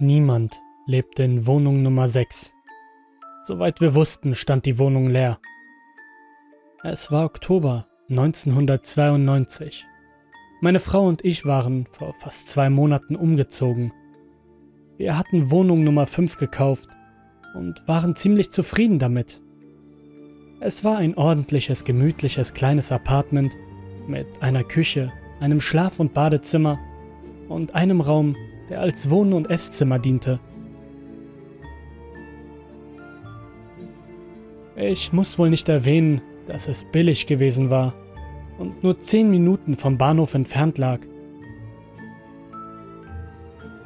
Niemand lebte in Wohnung Nummer 6. Soweit wir wussten, stand die Wohnung leer. Es war Oktober 1992. Meine Frau und ich waren vor fast zwei Monaten umgezogen. Wir hatten Wohnung Nummer 5 gekauft und waren ziemlich zufrieden damit. Es war ein ordentliches, gemütliches kleines Apartment mit einer Küche, einem Schlaf- und Badezimmer und einem Raum, der als Wohn- und Esszimmer diente. Ich muss wohl nicht erwähnen, dass es billig gewesen war und nur zehn Minuten vom Bahnhof entfernt lag.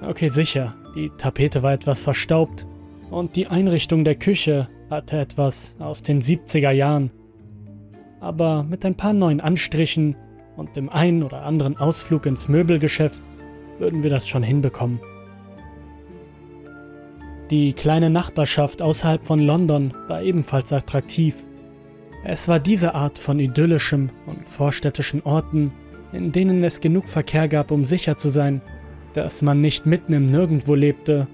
Okay, sicher, die Tapete war etwas verstaubt und die Einrichtung der Küche hatte etwas aus den 70er Jahren. Aber mit ein paar neuen Anstrichen und dem einen oder anderen Ausflug ins Möbelgeschäft würden wir das schon hinbekommen. Die kleine Nachbarschaft außerhalb von London war ebenfalls attraktiv. Es war diese Art von idyllischem und vorstädtischen Orten, in denen es genug Verkehr gab, um sicher zu sein, dass man nicht mitten im Nirgendwo lebte,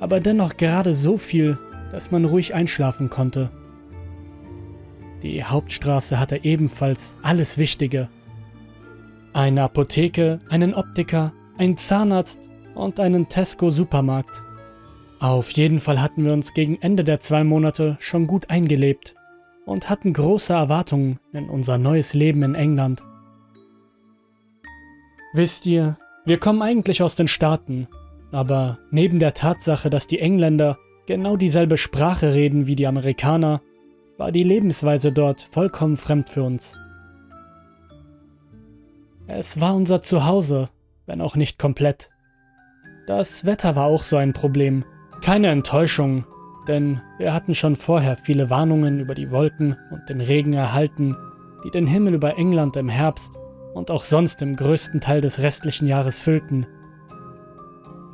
aber dennoch gerade so viel, dass man ruhig einschlafen konnte. Die Hauptstraße hatte ebenfalls alles Wichtige. Eine Apotheke, einen Optiker, ein Zahnarzt und einen Tesco-Supermarkt. Auf jeden Fall hatten wir uns gegen Ende der zwei Monate schon gut eingelebt und hatten große Erwartungen in unser neues Leben in England. Wisst ihr, wir kommen eigentlich aus den Staaten, aber neben der Tatsache, dass die Engländer genau dieselbe Sprache reden wie die Amerikaner, war die Lebensweise dort vollkommen fremd für uns. Es war unser Zuhause wenn auch nicht komplett. Das Wetter war auch so ein Problem. Keine Enttäuschung, denn wir hatten schon vorher viele Warnungen über die Wolken und den Regen erhalten, die den Himmel über England im Herbst und auch sonst im größten Teil des restlichen Jahres füllten.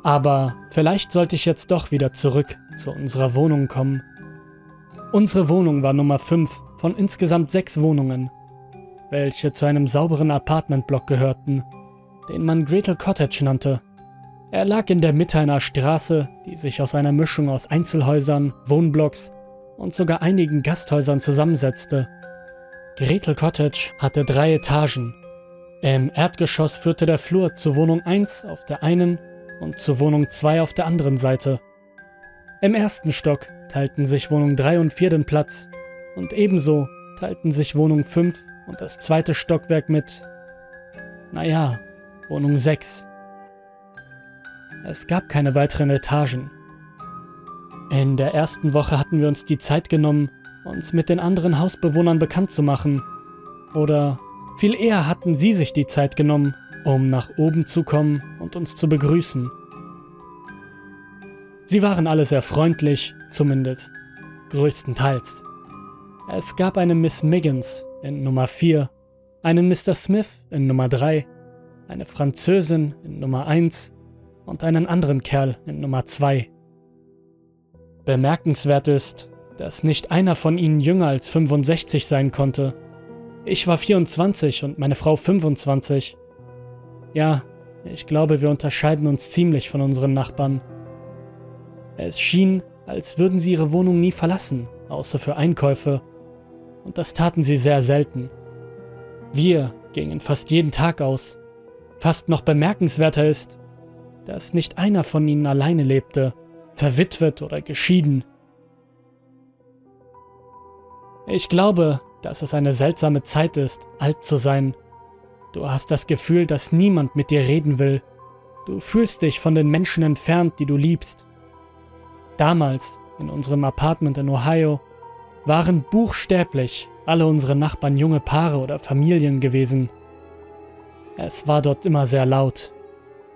Aber vielleicht sollte ich jetzt doch wieder zurück zu unserer Wohnung kommen. Unsere Wohnung war Nummer 5 von insgesamt sechs Wohnungen, welche zu einem sauberen Apartmentblock gehörten den man Gretel Cottage nannte. Er lag in der Mitte einer Straße, die sich aus einer Mischung aus Einzelhäusern, Wohnblocks und sogar einigen Gasthäusern zusammensetzte. Gretel Cottage hatte drei Etagen. Im Erdgeschoss führte der Flur zu Wohnung 1 auf der einen und zu Wohnung 2 auf der anderen Seite. Im ersten Stock teilten sich Wohnung 3 und 4 den Platz und ebenso teilten sich Wohnung 5 und das zweite Stockwerk mit, naja, Wohnung 6. Es gab keine weiteren Etagen. In der ersten Woche hatten wir uns die Zeit genommen, uns mit den anderen Hausbewohnern bekannt zu machen. Oder viel eher hatten sie sich die Zeit genommen, um nach oben zu kommen und uns zu begrüßen. Sie waren alle sehr freundlich, zumindest größtenteils. Es gab eine Miss Miggins in Nummer 4, einen Mr. Smith in Nummer 3 eine Französin in Nummer 1 und einen anderen Kerl in Nummer 2. Bemerkenswert ist, dass nicht einer von ihnen jünger als 65 sein konnte. Ich war 24 und meine Frau 25. Ja, ich glaube, wir unterscheiden uns ziemlich von unseren Nachbarn. Es schien, als würden sie ihre Wohnung nie verlassen, außer für Einkäufe. Und das taten sie sehr selten. Wir gingen fast jeden Tag aus, Fast noch bemerkenswerter ist, dass nicht einer von ihnen alleine lebte, verwitwet oder geschieden. Ich glaube, dass es eine seltsame Zeit ist, alt zu sein. Du hast das Gefühl, dass niemand mit dir reden will. Du fühlst dich von den Menschen entfernt, die du liebst. Damals, in unserem Apartment in Ohio, waren buchstäblich alle unsere Nachbarn junge Paare oder Familien gewesen. Es war dort immer sehr laut.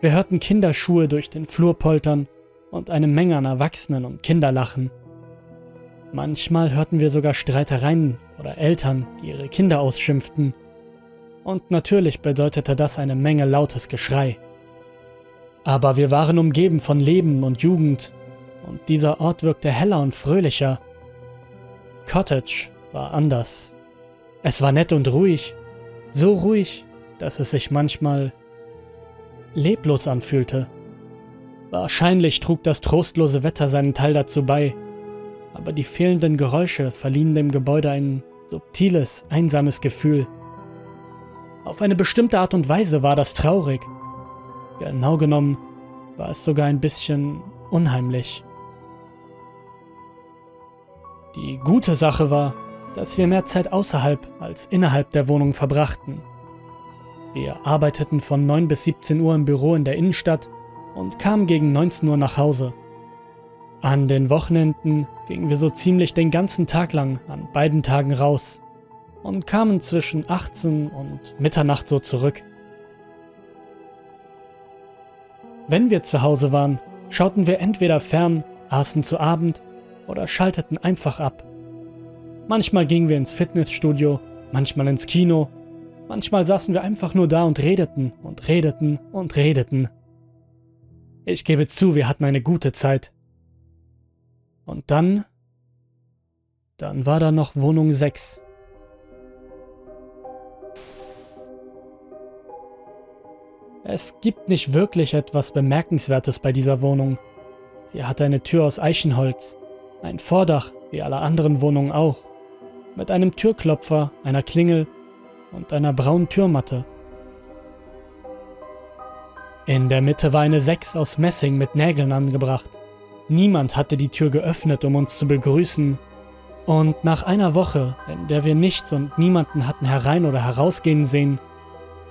Wir hörten Kinderschuhe durch den Flur poltern und eine Menge an Erwachsenen und Kinderlachen. Manchmal hörten wir sogar Streitereien oder Eltern, die ihre Kinder ausschimpften. Und natürlich bedeutete das eine Menge lautes Geschrei. Aber wir waren umgeben von Leben und Jugend und dieser Ort wirkte heller und fröhlicher. Cottage war anders. Es war nett und ruhig, so ruhig, dass es sich manchmal leblos anfühlte. Wahrscheinlich trug das trostlose Wetter seinen Teil dazu bei, aber die fehlenden Geräusche verliehen dem Gebäude ein subtiles, einsames Gefühl. Auf eine bestimmte Art und Weise war das traurig. Genau genommen war es sogar ein bisschen unheimlich. Die gute Sache war, dass wir mehr Zeit außerhalb als innerhalb der Wohnung verbrachten. Wir arbeiteten von 9 bis 17 Uhr im Büro in der Innenstadt und kamen gegen 19 Uhr nach Hause. An den Wochenenden gingen wir so ziemlich den ganzen Tag lang an beiden Tagen raus und kamen zwischen 18 und Mitternacht so zurück. Wenn wir zu Hause waren, schauten wir entweder fern, aßen zu Abend oder schalteten einfach ab. Manchmal gingen wir ins Fitnessstudio, manchmal ins Kino, manchmal saßen wir einfach nur da und redeten und redeten und redeten. Ich gebe zu, wir hatten eine gute Zeit. Und dann, dann war da noch Wohnung 6. Es gibt nicht wirklich etwas Bemerkenswertes bei dieser Wohnung. Sie hat eine Tür aus Eichenholz, ein Vordach wie alle anderen Wohnungen auch, mit einem Türklopfer, einer Klingel und einer braunen Türmatte. In der Mitte war eine Sechs aus Messing mit Nägeln angebracht. Niemand hatte die Tür geöffnet, um uns zu begrüßen. Und nach einer Woche, in der wir nichts und niemanden hatten herein oder herausgehen sehen,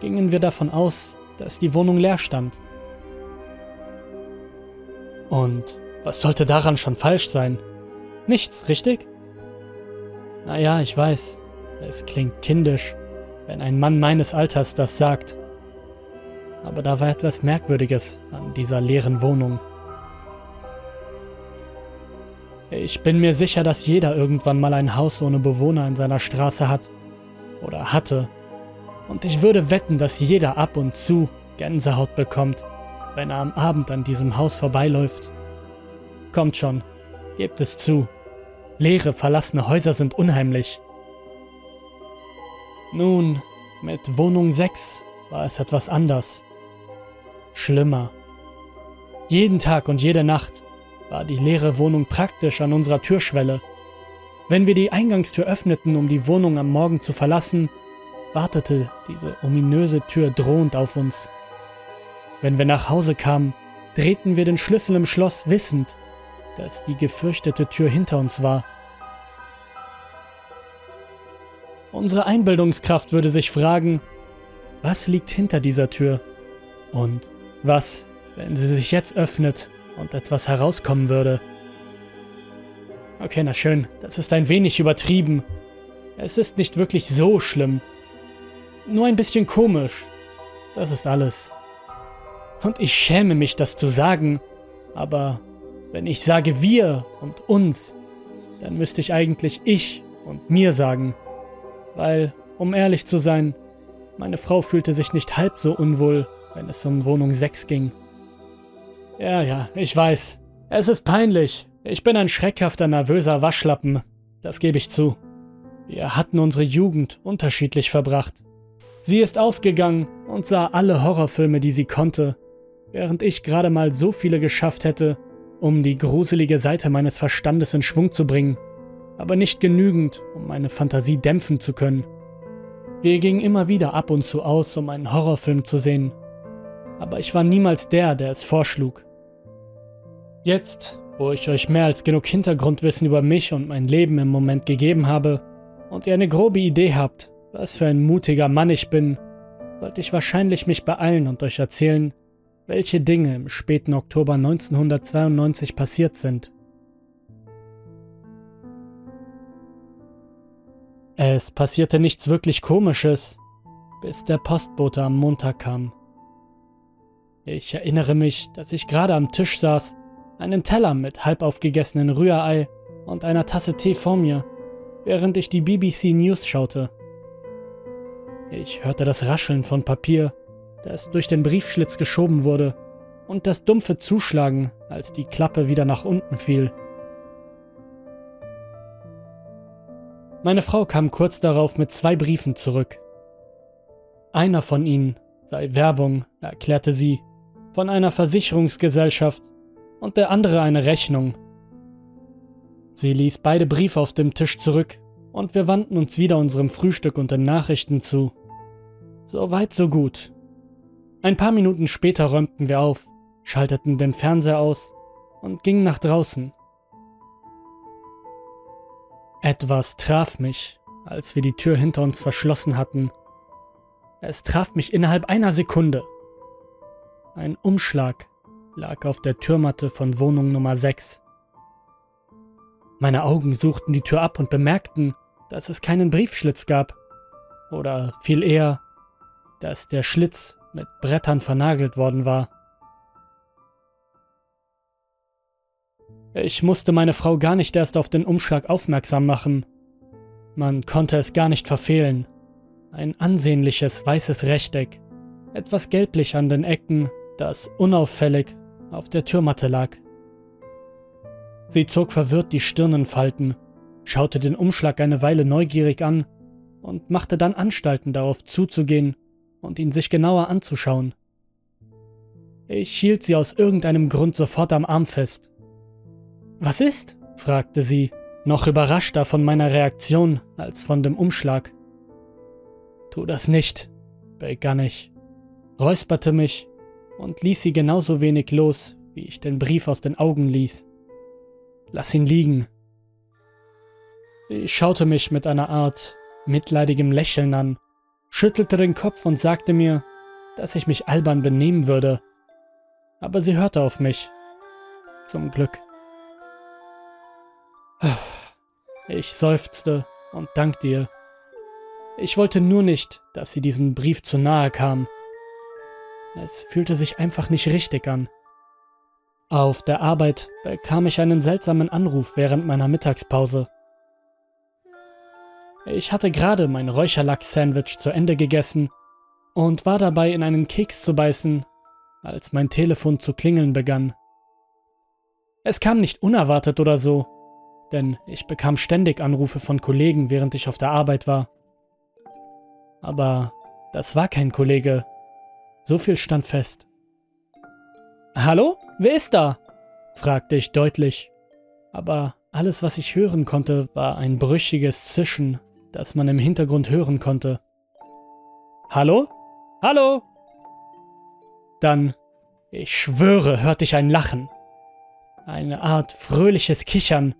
gingen wir davon aus, dass die Wohnung leer stand. Und was sollte daran schon falsch sein? Nichts, richtig? Naja, ich weiß, es klingt kindisch, wenn ein Mann meines Alters das sagt. Aber da war etwas Merkwürdiges an dieser leeren Wohnung. Ich bin mir sicher, dass jeder irgendwann mal ein Haus ohne Bewohner in seiner Straße hat. Oder hatte. Und ich würde wetten, dass jeder ab und zu Gänsehaut bekommt, wenn er am Abend an diesem Haus vorbeiläuft. Kommt schon, gebt es zu. Leere, verlassene Häuser sind unheimlich. Nun, mit Wohnung 6 war es etwas anders. Schlimmer. Jeden Tag und jede Nacht war die leere Wohnung praktisch an unserer Türschwelle. Wenn wir die Eingangstür öffneten, um die Wohnung am Morgen zu verlassen, wartete diese ominöse Tür drohend auf uns. Wenn wir nach Hause kamen, drehten wir den Schlüssel im Schloss wissend, dass die gefürchtete Tür hinter uns war. Unsere Einbildungskraft würde sich fragen, was liegt hinter dieser Tür? Und was, wenn sie sich jetzt öffnet und etwas herauskommen würde? Okay, na schön, das ist ein wenig übertrieben. Es ist nicht wirklich so schlimm. Nur ein bisschen komisch. Das ist alles. Und ich schäme mich, das zu sagen, aber wenn ich sage wir und uns, dann müsste ich eigentlich ich und mir sagen. Weil, um ehrlich zu sein, meine Frau fühlte sich nicht halb so unwohl, wenn es um Wohnung 6 ging. Ja, ja, ich weiß. Es ist peinlich. Ich bin ein schreckhafter, nervöser Waschlappen. Das gebe ich zu. Wir hatten unsere Jugend unterschiedlich verbracht. Sie ist ausgegangen und sah alle Horrorfilme, die sie konnte, während ich gerade mal so viele geschafft hätte, um die gruselige Seite meines Verstandes in Schwung zu bringen, aber nicht genügend, um meine Fantasie dämpfen zu können. Wir gingen immer wieder ab und zu aus, um einen Horrorfilm zu sehen, aber ich war niemals der, der es vorschlug. Jetzt, wo ich euch mehr als genug Hintergrundwissen über mich und mein Leben im Moment gegeben habe und ihr eine grobe Idee habt, was für ein mutiger Mann ich bin, sollte ich wahrscheinlich mich beeilen und euch erzählen, welche Dinge im späten Oktober 1992 passiert sind. Es passierte nichts wirklich Komisches, bis der Postbote am Montag kam. Ich erinnere mich, dass ich gerade am Tisch saß, einen Teller mit halb aufgegessenen Rührei und einer Tasse Tee vor mir, während ich die BBC News schaute. Ich hörte das Rascheln von Papier, das durch den Briefschlitz geschoben wurde, und das dumpfe Zuschlagen, als die Klappe wieder nach unten fiel. Meine Frau kam kurz darauf mit zwei Briefen zurück. Einer von ihnen sei Werbung, erklärte sie, von einer Versicherungsgesellschaft, und der andere eine Rechnung. Sie ließ beide Briefe auf dem Tisch zurück und wir wandten uns wieder unserem Frühstück und den Nachrichten zu. So weit, so gut. Ein paar Minuten später räumten wir auf, schalteten den Fernseher aus und gingen nach draußen. Etwas traf mich, als wir die Tür hinter uns verschlossen hatten. Es traf mich innerhalb einer Sekunde. Ein Umschlag lag auf der Türmatte von Wohnung Nummer 6. Meine Augen suchten die Tür ab und bemerkten, dass es keinen Briefschlitz gab. Oder viel eher, dass der Schlitz mit Brettern vernagelt worden war. Ich musste meine Frau gar nicht erst auf den Umschlag aufmerksam machen. Man konnte es gar nicht verfehlen. Ein ansehnliches weißes Rechteck, etwas gelblich an den Ecken, das unauffällig auf der Türmatte lag. Sie zog verwirrt die Stirnenfalten, schaute den Umschlag eine Weile neugierig an und machte dann Anstalten darauf zuzugehen und ihn sich genauer anzuschauen. Ich hielt sie aus irgendeinem Grund sofort am Arm fest. Was ist? fragte sie, noch überraschter von meiner Reaktion als von dem Umschlag. Tu das nicht, begann ich, räusperte mich und ließ sie genauso wenig los, wie ich den Brief aus den Augen ließ. Lass ihn liegen. Ich schaute mich mit einer Art mitleidigem Lächeln an, schüttelte den Kopf und sagte mir, dass ich mich albern benehmen würde. Aber sie hörte auf mich. Zum Glück. Ich seufzte und dankte ihr. Ich wollte nur nicht, dass sie diesen Brief zu nahe kam. Es fühlte sich einfach nicht richtig an. Auf der Arbeit bekam ich einen seltsamen Anruf während meiner Mittagspause. Ich hatte gerade mein Räucherlachs-Sandwich zu Ende gegessen und war dabei, in einen Keks zu beißen, als mein Telefon zu klingeln begann. Es kam nicht unerwartet oder so, denn ich bekam ständig Anrufe von Kollegen, während ich auf der Arbeit war. Aber das war kein Kollege. So viel stand fest. Hallo? Wer ist da? fragte ich deutlich. Aber alles, was ich hören konnte, war ein brüchiges Zischen, das man im Hintergrund hören konnte. Hallo? Hallo? Dann, ich schwöre, hörte ich ein Lachen. Eine Art fröhliches Kichern,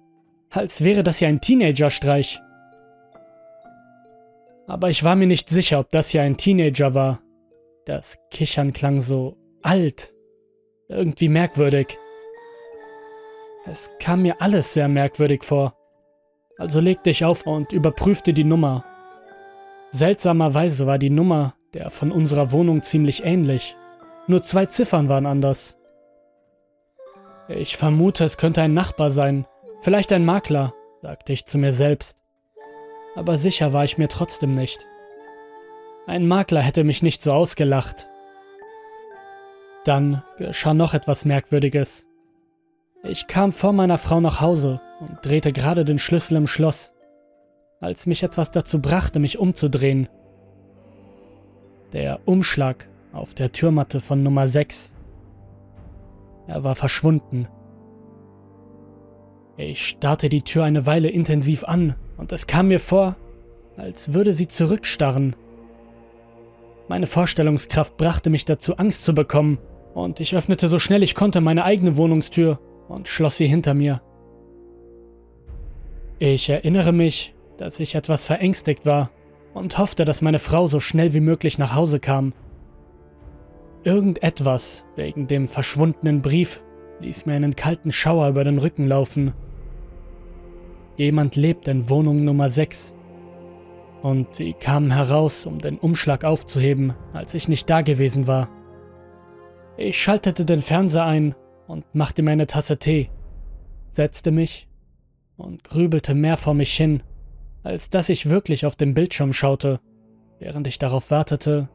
als wäre das hier ein Teenagerstreich. Aber ich war mir nicht sicher, ob das hier ein Teenager war. Das Kichern klang so alt, irgendwie merkwürdig. Es kam mir alles sehr merkwürdig vor. Also legte ich auf und überprüfte die Nummer. Seltsamerweise war die Nummer der von unserer Wohnung ziemlich ähnlich. Nur zwei Ziffern waren anders. Ich vermute, es könnte ein Nachbar sein, vielleicht ein Makler, sagte ich zu mir selbst. Aber sicher war ich mir trotzdem nicht. Ein Makler hätte mich nicht so ausgelacht. Dann geschah noch etwas Merkwürdiges. Ich kam vor meiner Frau nach Hause und drehte gerade den Schlüssel im Schloss, als mich etwas dazu brachte, mich umzudrehen. Der Umschlag auf der Türmatte von Nummer 6. Er war verschwunden. Ich starrte die Tür eine Weile intensiv an und es kam mir vor, als würde sie zurückstarren. Meine Vorstellungskraft brachte mich dazu, Angst zu bekommen, und ich öffnete so schnell ich konnte meine eigene Wohnungstür und schloss sie hinter mir. Ich erinnere mich, dass ich etwas verängstigt war und hoffte, dass meine Frau so schnell wie möglich nach Hause kam. Irgendetwas wegen dem verschwundenen Brief ließ mir einen kalten Schauer über den Rücken laufen. Jemand lebt in Wohnung Nummer 6. Und sie kamen heraus, um den Umschlag aufzuheben, als ich nicht da gewesen war. Ich schaltete den Fernseher ein und machte mir eine Tasse Tee, setzte mich und grübelte mehr vor mich hin, als dass ich wirklich auf den Bildschirm schaute, während ich darauf wartete,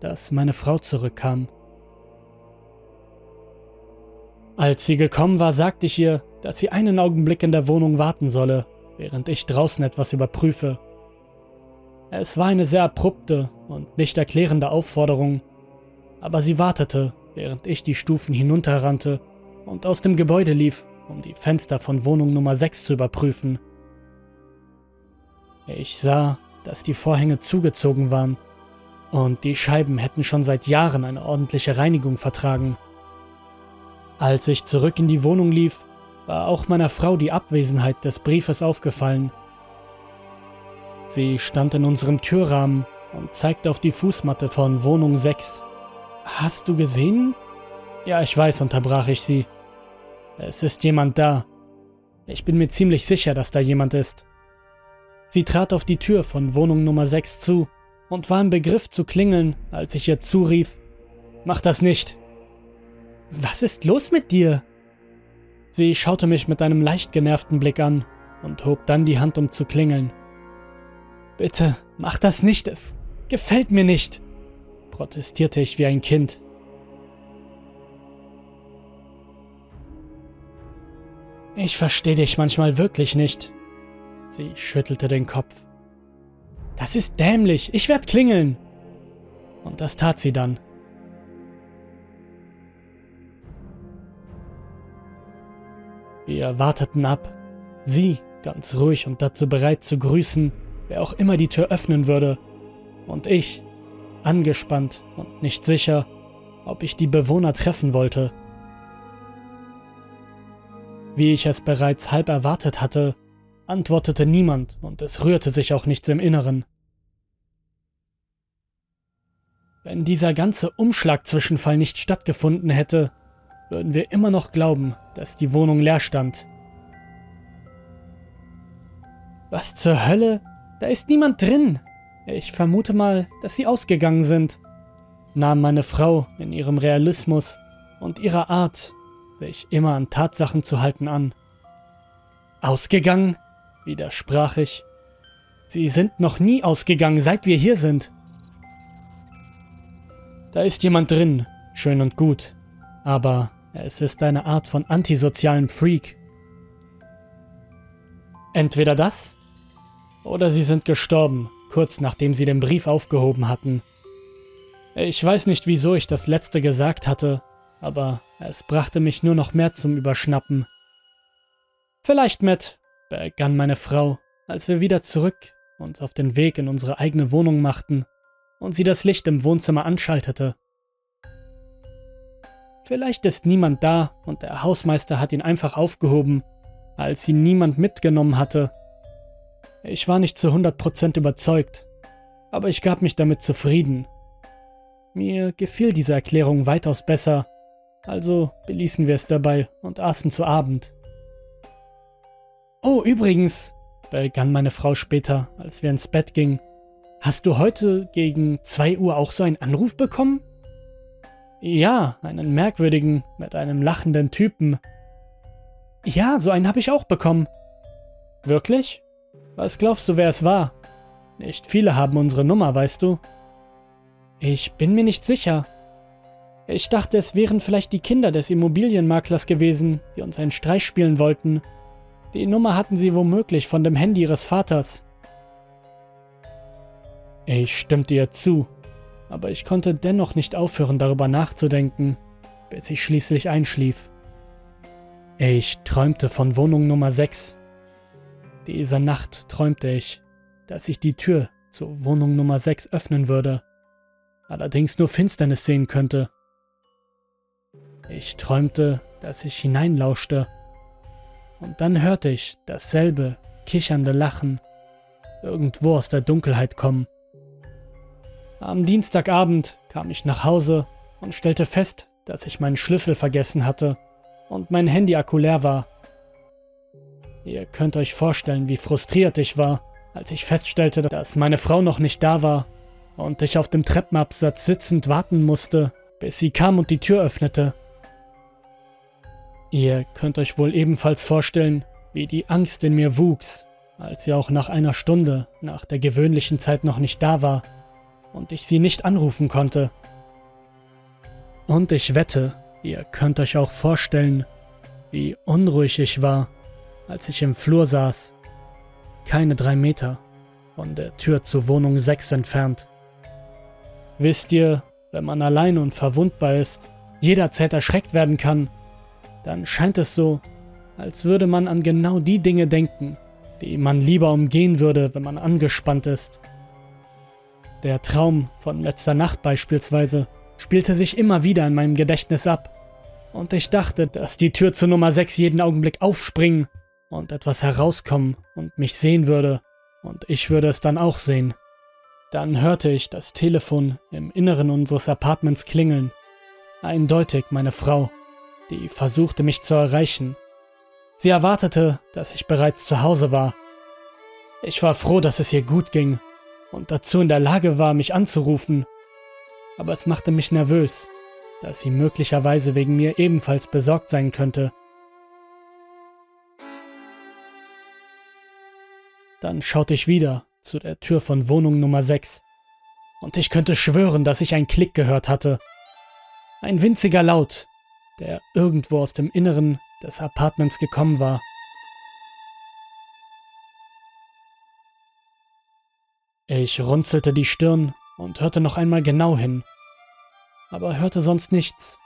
dass meine Frau zurückkam. Als sie gekommen war, sagte ich ihr, dass sie einen Augenblick in der Wohnung warten solle, während ich draußen etwas überprüfe. Es war eine sehr abrupte und nicht erklärende Aufforderung, aber sie wartete während ich die Stufen hinunterrannte und aus dem Gebäude lief, um die Fenster von Wohnung Nummer 6 zu überprüfen. Ich sah, dass die Vorhänge zugezogen waren und die Scheiben hätten schon seit Jahren eine ordentliche Reinigung vertragen. Als ich zurück in die Wohnung lief, war auch meiner Frau die Abwesenheit des Briefes aufgefallen. Sie stand in unserem Türrahmen und zeigte auf die Fußmatte von Wohnung 6. Hast du gesehen? Ja, ich weiß, unterbrach ich sie. Es ist jemand da. Ich bin mir ziemlich sicher, dass da jemand ist. Sie trat auf die Tür von Wohnung Nummer 6 zu und war im Begriff zu klingeln, als ich ihr zurief. Mach das nicht. Was ist los mit dir? Sie schaute mich mit einem leicht genervten Blick an und hob dann die Hand, um zu klingeln. Bitte, mach das nicht, es gefällt mir nicht, protestierte ich wie ein Kind. Ich verstehe dich manchmal wirklich nicht. Sie schüttelte den Kopf. Das ist dämlich, ich werde klingeln. Und das tat sie dann. Wir warteten ab, sie ganz ruhig und dazu bereit zu grüßen, wer auch immer die Tür öffnen würde, und ich angespannt und nicht sicher, ob ich die Bewohner treffen wollte. Wie ich es bereits halb erwartet hatte, antwortete niemand und es rührte sich auch nichts im Inneren. Wenn dieser ganze Umschlagzwischenfall nicht stattgefunden hätte, würden wir immer noch glauben, dass die Wohnung leer stand. Was zur Hölle? Da ist niemand drin. Ich vermute mal, dass sie ausgegangen sind, nahm meine Frau in ihrem Realismus und ihrer Art, sich immer an Tatsachen zu halten, an. Ausgegangen? widersprach ich. Sie sind noch nie ausgegangen, seit wir hier sind. Da ist jemand drin, schön und gut, aber es ist eine Art von antisozialem Freak. Entweder das, oder sie sind gestorben, kurz nachdem sie den Brief aufgehoben hatten. Ich weiß nicht, wieso ich das letzte gesagt hatte, aber es brachte mich nur noch mehr zum Überschnappen. Vielleicht mit, begann meine Frau, als wir wieder zurück uns auf den Weg in unsere eigene Wohnung machten und sie das Licht im Wohnzimmer anschaltete. Vielleicht ist niemand da und der Hausmeister hat ihn einfach aufgehoben, als ihn niemand mitgenommen hatte. Ich war nicht zu 100% überzeugt, aber ich gab mich damit zufrieden. Mir gefiel diese Erklärung weitaus besser, also beließen wir es dabei und aßen zu Abend. Oh, übrigens, begann meine Frau später, als wir ins Bett gingen, hast du heute gegen 2 Uhr auch so einen Anruf bekommen? Ja, einen merkwürdigen, mit einem lachenden Typen. Ja, so einen habe ich auch bekommen. Wirklich? Was glaubst du, wer es war? Nicht viele haben unsere Nummer, weißt du? Ich bin mir nicht sicher. Ich dachte, es wären vielleicht die Kinder des Immobilienmaklers gewesen, die uns einen Streich spielen wollten. Die Nummer hatten sie womöglich von dem Handy ihres Vaters. Ich stimmte ihr zu aber ich konnte dennoch nicht aufhören, darüber nachzudenken, bis ich schließlich einschlief. Ich träumte von Wohnung Nummer 6. Diese Nacht träumte ich, dass ich die Tür zur Wohnung Nummer 6 öffnen würde, allerdings nur Finsternis sehen könnte. Ich träumte, dass ich hineinlauschte, und dann hörte ich dasselbe kichernde Lachen irgendwo aus der Dunkelheit kommen. Am Dienstagabend kam ich nach Hause und stellte fest, dass ich meinen Schlüssel vergessen hatte und mein Handy-Akku leer war. Ihr könnt euch vorstellen, wie frustriert ich war, als ich feststellte, dass meine Frau noch nicht da war und ich auf dem Treppenabsatz sitzend warten musste, bis sie kam und die Tür öffnete. Ihr könnt euch wohl ebenfalls vorstellen, wie die Angst in mir wuchs, als sie auch nach einer Stunde nach der gewöhnlichen Zeit noch nicht da war und ich sie nicht anrufen konnte. Und ich wette, ihr könnt euch auch vorstellen, wie unruhig ich war, als ich im Flur saß, keine drei Meter von der Tür zur Wohnung 6 entfernt. Wisst ihr, wenn man allein und verwundbar ist, jederzeit erschreckt werden kann dann scheint es so, als würde man an genau die Dinge denken, die man lieber umgehen würde, wenn man angespannt ist. Der Traum von letzter Nacht beispielsweise spielte sich immer wieder in meinem Gedächtnis ab. Und ich dachte, dass die Tür zur Nummer 6 jeden Augenblick aufspringen und etwas herauskommen und mich sehen würde. Und ich würde es dann auch sehen. Dann hörte ich das Telefon im Inneren unseres Apartments klingeln. Eindeutig meine Frau, die versuchte mich zu erreichen. Sie erwartete, dass ich bereits zu Hause war. Ich war froh, dass es ihr gut ging und dazu in der Lage war, mich anzurufen. Aber es machte mich nervös, dass sie möglicherweise wegen mir ebenfalls besorgt sein könnte. Dann schaute ich wieder zu der Tür von Wohnung Nummer 6 und ich könnte schwören, dass ich einen Klick gehört hatte. Ein winziger Laut, der irgendwo aus dem Inneren des Apartments gekommen war. Ich runzelte die Stirn und hörte noch einmal genau hin, aber hörte sonst nichts.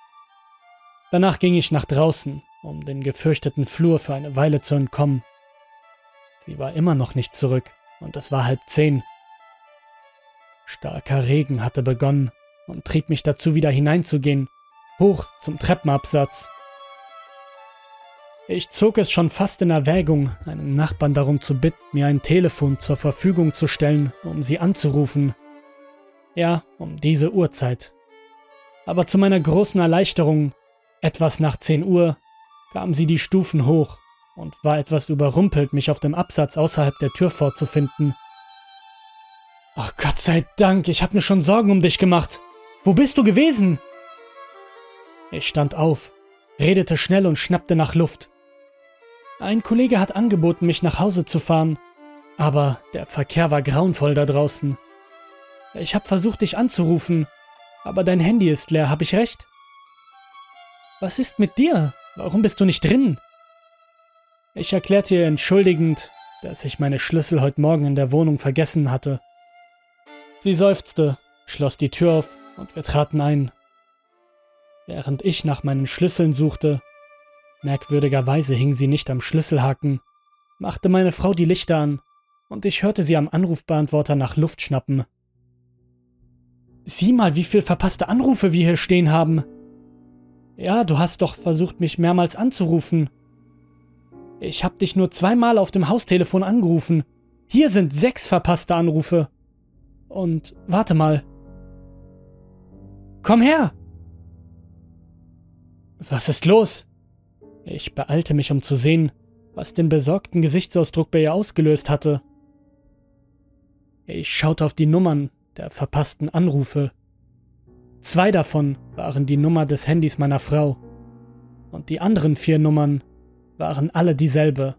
Danach ging ich nach draußen, um den gefürchteten Flur für eine Weile zu entkommen. Sie war immer noch nicht zurück, und es war halb zehn. Starker Regen hatte begonnen und trieb mich dazu, wieder hineinzugehen, hoch zum Treppenabsatz. Ich zog es schon fast in Erwägung, einen Nachbarn darum zu bitten, mir ein Telefon zur Verfügung zu stellen, um sie anzurufen. Ja, um diese Uhrzeit. Aber zu meiner großen Erleichterung, etwas nach 10 Uhr, kam sie die Stufen hoch und war etwas überrumpelt, mich auf dem Absatz außerhalb der Tür vorzufinden. Ach Gott sei Dank, ich hab mir schon Sorgen um dich gemacht. Wo bist du gewesen? Ich stand auf, redete schnell und schnappte nach Luft. Ein Kollege hat angeboten, mich nach Hause zu fahren, aber der Verkehr war grauenvoll da draußen. Ich habe versucht, dich anzurufen, aber dein Handy ist leer, habe ich recht? Was ist mit dir? Warum bist du nicht drin? Ich erklärte ihr entschuldigend, dass ich meine Schlüssel heute Morgen in der Wohnung vergessen hatte. Sie seufzte, schloss die Tür auf und wir traten ein. Während ich nach meinen Schlüsseln suchte, Merkwürdigerweise hing sie nicht am Schlüsselhaken, machte meine Frau die Lichter an und ich hörte sie am Anrufbeantworter nach Luft schnappen. Sieh mal, wie viel verpasste Anrufe wir hier stehen haben. Ja, du hast doch versucht, mich mehrmals anzurufen. Ich hab dich nur zweimal auf dem Haustelefon angerufen. Hier sind sechs verpasste Anrufe. Und warte mal. Komm her! Was ist los? Ich beeilte mich, um zu sehen, was den besorgten Gesichtsausdruck bei ihr ausgelöst hatte. Ich schaute auf die Nummern der verpassten Anrufe. Zwei davon waren die Nummer des Handys meiner Frau und die anderen vier Nummern waren alle dieselbe.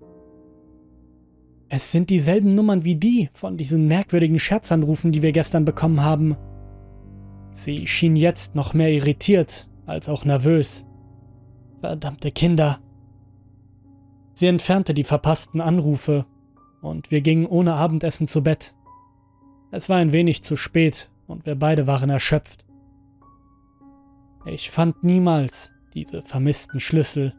Es sind dieselben Nummern wie die von diesen merkwürdigen Scherzanrufen, die wir gestern bekommen haben. Sie schien jetzt noch mehr irritiert als auch nervös. Verdammte Kinder. Sie entfernte die verpassten Anrufe und wir gingen ohne Abendessen zu Bett. Es war ein wenig zu spät und wir beide waren erschöpft. Ich fand niemals diese vermissten Schlüssel.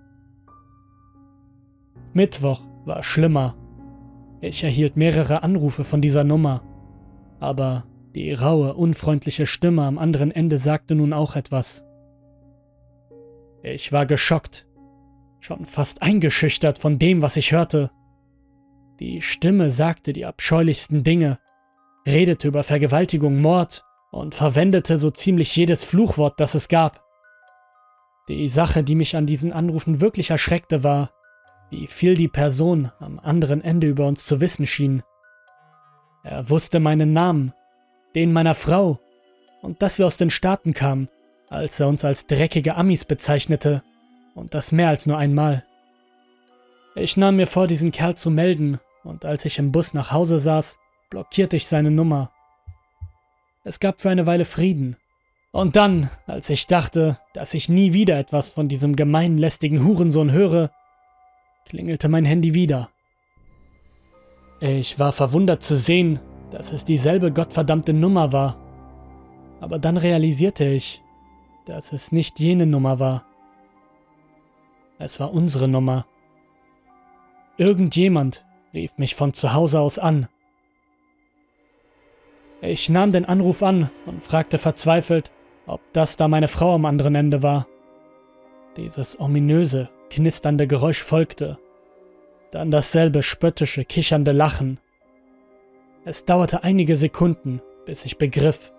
Mittwoch war schlimmer. Ich erhielt mehrere Anrufe von dieser Nummer, aber die raue, unfreundliche Stimme am anderen Ende sagte nun auch etwas. Ich war geschockt, schon fast eingeschüchtert von dem, was ich hörte. Die Stimme sagte die abscheulichsten Dinge, redete über Vergewaltigung, Mord und verwendete so ziemlich jedes Fluchwort, das es gab. Die Sache, die mich an diesen Anrufen wirklich erschreckte, war, wie viel die Person am anderen Ende über uns zu wissen schien. Er wusste meinen Namen, den meiner Frau und dass wir aus den Staaten kamen als er uns als dreckige Amis bezeichnete, und das mehr als nur einmal. Ich nahm mir vor, diesen Kerl zu melden, und als ich im Bus nach Hause saß, blockierte ich seine Nummer. Es gab für eine Weile Frieden. Und dann, als ich dachte, dass ich nie wieder etwas von diesem gemeinen, lästigen Hurensohn höre, klingelte mein Handy wieder. Ich war verwundert zu sehen, dass es dieselbe gottverdammte Nummer war. Aber dann realisierte ich, dass es nicht jene Nummer war. es war unsere Nummer. Irgendjemand rief mich von zu Hause aus an. Ich nahm den Anruf an und fragte verzweifelt, ob das da meine Frau am anderen Ende war. Dieses ominöse, knisternde Geräusch folgte, dann dasselbe spöttische, kichernde Lachen. Es dauerte einige Sekunden, bis ich begriff,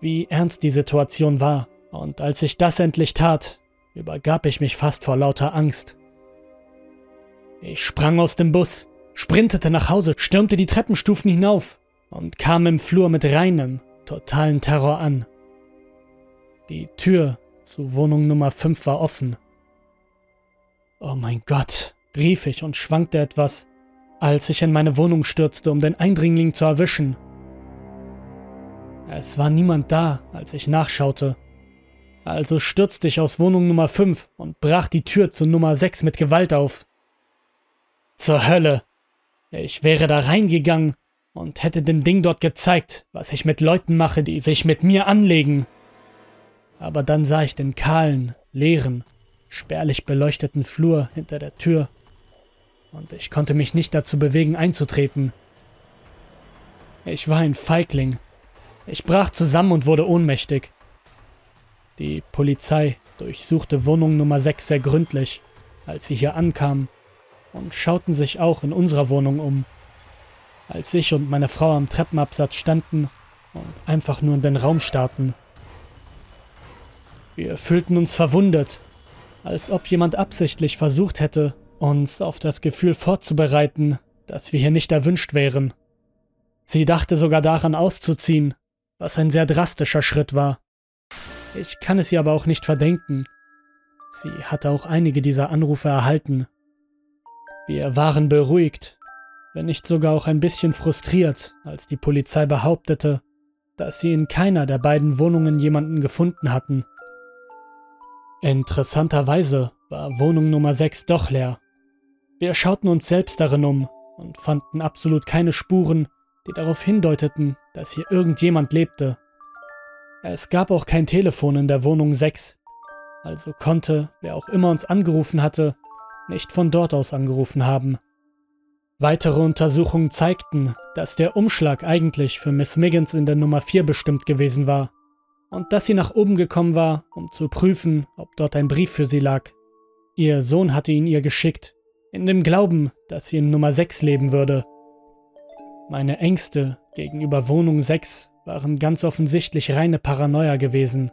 wie ernst die Situation war, und als ich das endlich tat, übergab ich mich fast vor lauter Angst. Ich sprang aus dem Bus, sprintete nach Hause, stürmte die Treppenstufen hinauf und kam im Flur mit reinem, totalen Terror an. Die Tür zu Wohnung Nummer 5 war offen. Oh mein Gott, rief ich und schwankte etwas, als ich in meine Wohnung stürzte, um den Eindringling zu erwischen. Es war niemand da, als ich nachschaute. Also stürzte ich aus Wohnung Nummer 5 und brach die Tür zu Nummer 6 mit Gewalt auf. Zur Hölle! Ich wäre da reingegangen und hätte dem Ding dort gezeigt, was ich mit Leuten mache, die sich mit mir anlegen. Aber dann sah ich den kahlen, leeren, spärlich beleuchteten Flur hinter der Tür und ich konnte mich nicht dazu bewegen, einzutreten. Ich war ein Feigling. Ich brach zusammen und wurde ohnmächtig. Die Polizei durchsuchte Wohnung Nummer 6 sehr gründlich, als sie hier ankamen, und schauten sich auch in unserer Wohnung um. Als ich und meine Frau am Treppenabsatz standen und einfach nur in den Raum starrten. Wir fühlten uns verwundert, als ob jemand absichtlich versucht hätte, uns auf das Gefühl vorzubereiten, dass wir hier nicht erwünscht wären. Sie dachte sogar daran auszuziehen, was ein sehr drastischer Schritt war. Ich kann es ihr aber auch nicht verdenken. Sie hatte auch einige dieser Anrufe erhalten. Wir waren beruhigt, wenn nicht sogar auch ein bisschen frustriert, als die Polizei behauptete, dass sie in keiner der beiden Wohnungen jemanden gefunden hatten. Interessanterweise war Wohnung Nummer 6 doch leer. Wir schauten uns selbst darin um und fanden absolut keine Spuren, die darauf hindeuteten, dass hier irgendjemand lebte. Es gab auch kein Telefon in der Wohnung 6, also konnte, wer auch immer uns angerufen hatte, nicht von dort aus angerufen haben. Weitere Untersuchungen zeigten, dass der Umschlag eigentlich für Miss Miggins in der Nummer 4 bestimmt gewesen war und dass sie nach oben gekommen war, um zu prüfen, ob dort ein Brief für sie lag. Ihr Sohn hatte ihn ihr geschickt, in dem Glauben, dass sie in Nummer 6 leben würde. Meine Ängste gegenüber Wohnung 6 waren ganz offensichtlich reine Paranoia gewesen.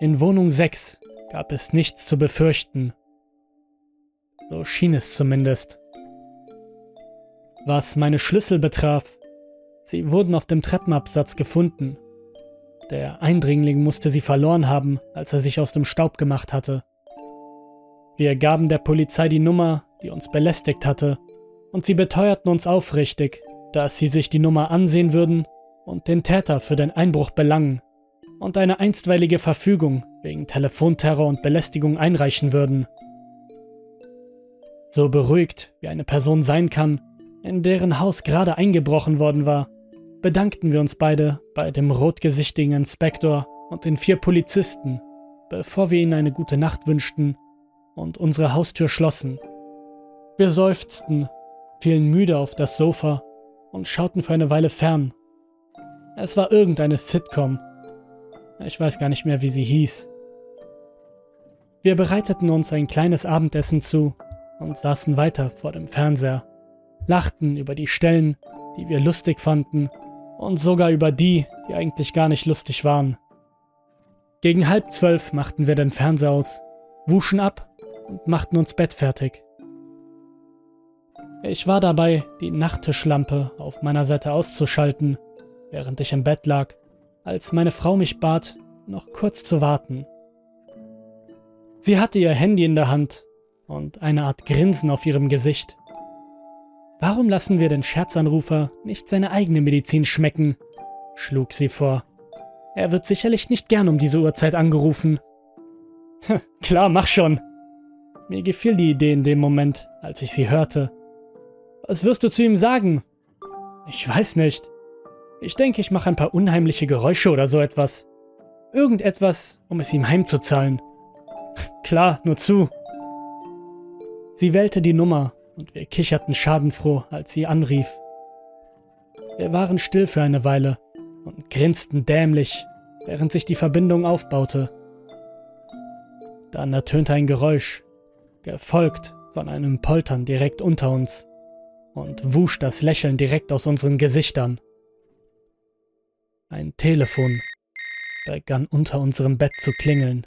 In Wohnung 6 gab es nichts zu befürchten. So schien es zumindest. Was meine Schlüssel betraf, sie wurden auf dem Treppenabsatz gefunden der Eindringling musste sie verloren haben, als er sich aus dem Staub gemacht hatte. Wir gaben der Polizei die Nummer, die uns belästigt hatte, und sie beteuerten uns aufrichtig, dass sie sich die Nummer ansehen würden und den Täter für den Einbruch belangen und eine einstweilige Verfügung wegen Telefonterror und Belästigung einreichen würden. So beruhigt, wie eine Person sein kann, in deren Haus gerade eingebrochen worden war, bedankten wir uns beide bei dem rotgesichtigen Inspektor und den vier Polizisten, bevor wir ihnen eine gute Nacht wünschten und unsere Haustür schlossen. Wir seufzten, fielen müde auf das Sofa und schauten für eine Weile fern. Es war irgendeine Sitcom. Ich weiß gar nicht mehr, wie sie hieß. Wir bereiteten uns ein kleines Abendessen zu und saßen weiter vor dem Fernseher, lachten über die Stellen, die wir lustig fanden und sogar über die, die eigentlich gar nicht lustig waren. Gegen halb zwölf machten wir den Fernseher aus, wuschen ab und machten uns Bett fertig. Ich war dabei, die Nachttischlampe auf meiner Seite auszuschalten, während ich im Bett lag, als meine Frau mich bat, noch kurz zu warten. Sie hatte ihr Handy in der Hand und eine Art Grinsen auf ihrem Gesicht. Warum lassen wir den Scherzanrufer nicht seine eigene Medizin schmecken? schlug sie vor. Er wird sicherlich nicht gern um diese Uhrzeit angerufen. Klar, mach schon. Mir gefiel die Idee in dem Moment, als ich sie hörte. Was wirst du zu ihm sagen? Ich weiß nicht. Ich denke, ich mache ein paar unheimliche Geräusche oder so etwas. Irgendetwas, um es ihm heimzuzahlen. Klar, nur zu. Sie wählte die Nummer und wir kicherten schadenfroh, als sie anrief. Wir waren still für eine Weile und grinsten dämlich, während sich die Verbindung aufbaute. Dann ertönte ein Geräusch, gefolgt von einem Poltern direkt unter uns, und wusch das Lächeln direkt aus unseren Gesichtern. Ein Telefon begann unter unserem Bett zu klingeln.